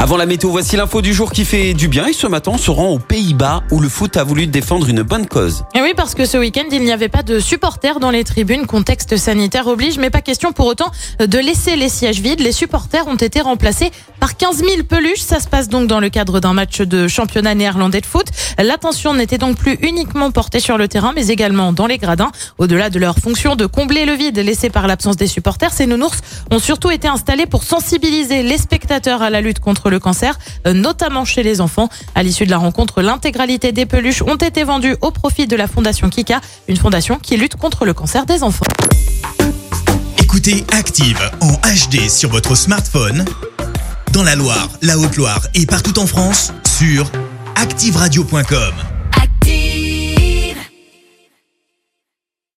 Avant la météo, voici l'info du jour qui fait du bien. Et ce matin, on se rend aux Pays-Bas où le foot a voulu défendre une bonne cause. Et oui, parce que ce week-end, il n'y avait pas de supporters dans les tribunes. Contexte sanitaire oblige, mais pas question pour autant de laisser les sièges vides. Les supporters ont été remplacés par 15 000 peluches. Ça se passe donc dans le cadre d'un match de championnat néerlandais de foot. L'attention n'était donc plus uniquement portée sur le terrain, mais également dans les gradins. Au-delà de leur fonction de combler le vide laissé par l'absence des supporters, ces nounours ont surtout été installés pour sensibiliser les spectateurs à la lutte contre le cancer, euh, notamment chez les enfants. À l'issue de la rencontre, l'intégralité des peluches ont été vendues au profit de la Fondation Kika, une fondation qui lutte contre le cancer des enfants. Écoutez Active en HD sur votre smartphone, dans la Loire, la Haute-Loire et partout en France, sur activeradio.com.